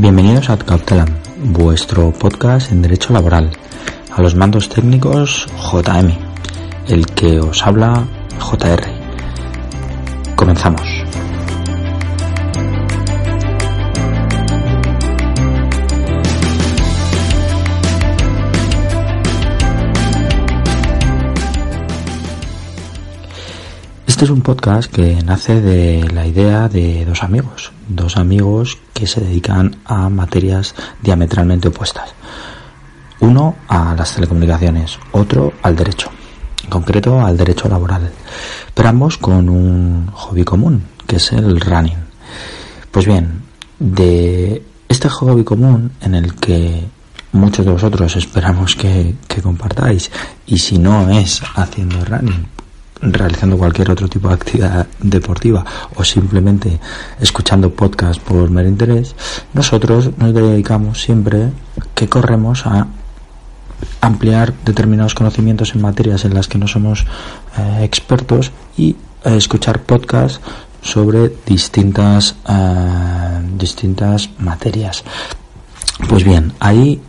Bienvenidos a Cautelam, vuestro podcast en Derecho Laboral. A los mandos técnicos JM, el que os habla JR. Este es un podcast que nace de la idea de dos amigos, dos amigos que se dedican a materias diametralmente opuestas. Uno a las telecomunicaciones, otro al derecho, en concreto al derecho laboral, pero ambos con un hobby común, que es el running. Pues bien, de este hobby común en el que muchos de vosotros esperamos que, que compartáis, y si no es haciendo running, realizando cualquier otro tipo de actividad deportiva o simplemente escuchando podcast por mero interés, nosotros nos dedicamos siempre que corremos a ampliar determinados conocimientos en materias en las que no somos eh, expertos y eh, escuchar podcasts sobre distintas eh, distintas materias. Pues bien, ahí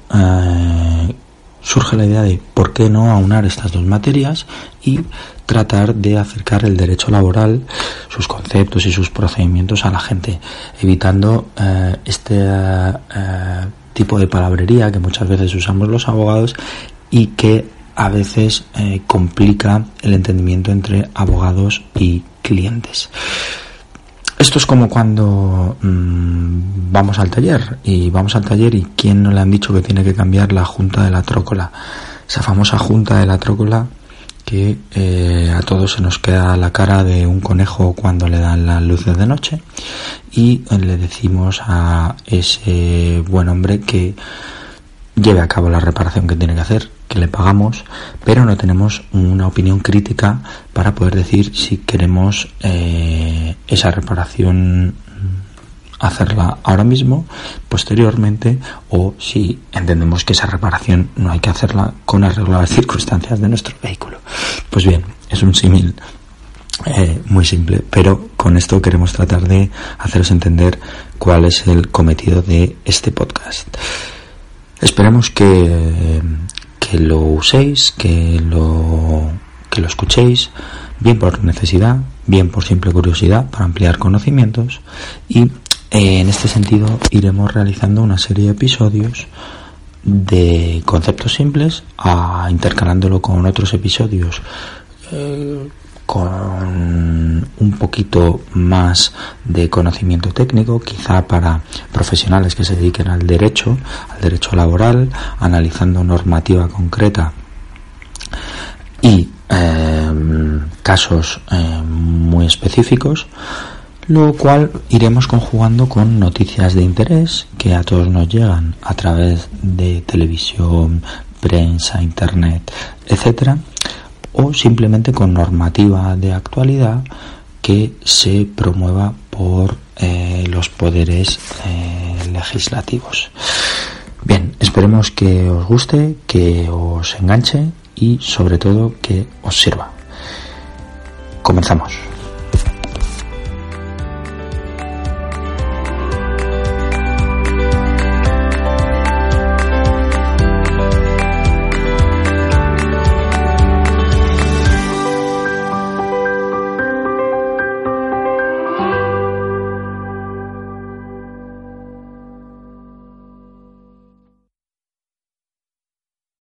surge la idea de por qué no aunar estas dos materias y tratar de acercar el derecho laboral, sus conceptos y sus procedimientos a la gente, evitando eh, este eh, tipo de palabrería que muchas veces usamos los abogados y que a veces eh, complica el entendimiento entre abogados y clientes. Esto es como cuando mmm, vamos al taller y vamos al taller y quién no le han dicho que tiene que cambiar la junta de la trócola. Esa famosa junta de la trócola que eh, a todos se nos queda la cara de un conejo cuando le dan las luces de noche y le decimos a ese buen hombre que lleve a cabo la reparación que tiene que hacer, que le pagamos, pero no tenemos una opinión crítica para poder decir si queremos eh, esa reparación hacerla ahora mismo, posteriormente, o si entendemos que esa reparación no hay que hacerla con arreglo a las circunstancias de nuestro vehículo. Pues bien, es un símil eh, muy simple, pero con esto queremos tratar de haceros entender cuál es el cometido de este podcast. Esperemos que, que lo uséis, que lo, que lo escuchéis, bien por necesidad, bien por simple curiosidad, para ampliar conocimientos. Y en este sentido, iremos realizando una serie de episodios de conceptos simples, a, intercalándolo con otros episodios eh, con un poquito más de conocimiento técnico, quizá para profesionales que se dediquen al derecho, al derecho laboral, analizando normativa concreta y eh, casos eh, muy específicos lo cual iremos conjugando con noticias de interés que a todos nos llegan a través de televisión, prensa, internet, etcétera, o simplemente con normativa de actualidad que se promueva por eh, los poderes eh, legislativos. Bien, esperemos que os guste, que os enganche y sobre todo que os sirva. Comenzamos.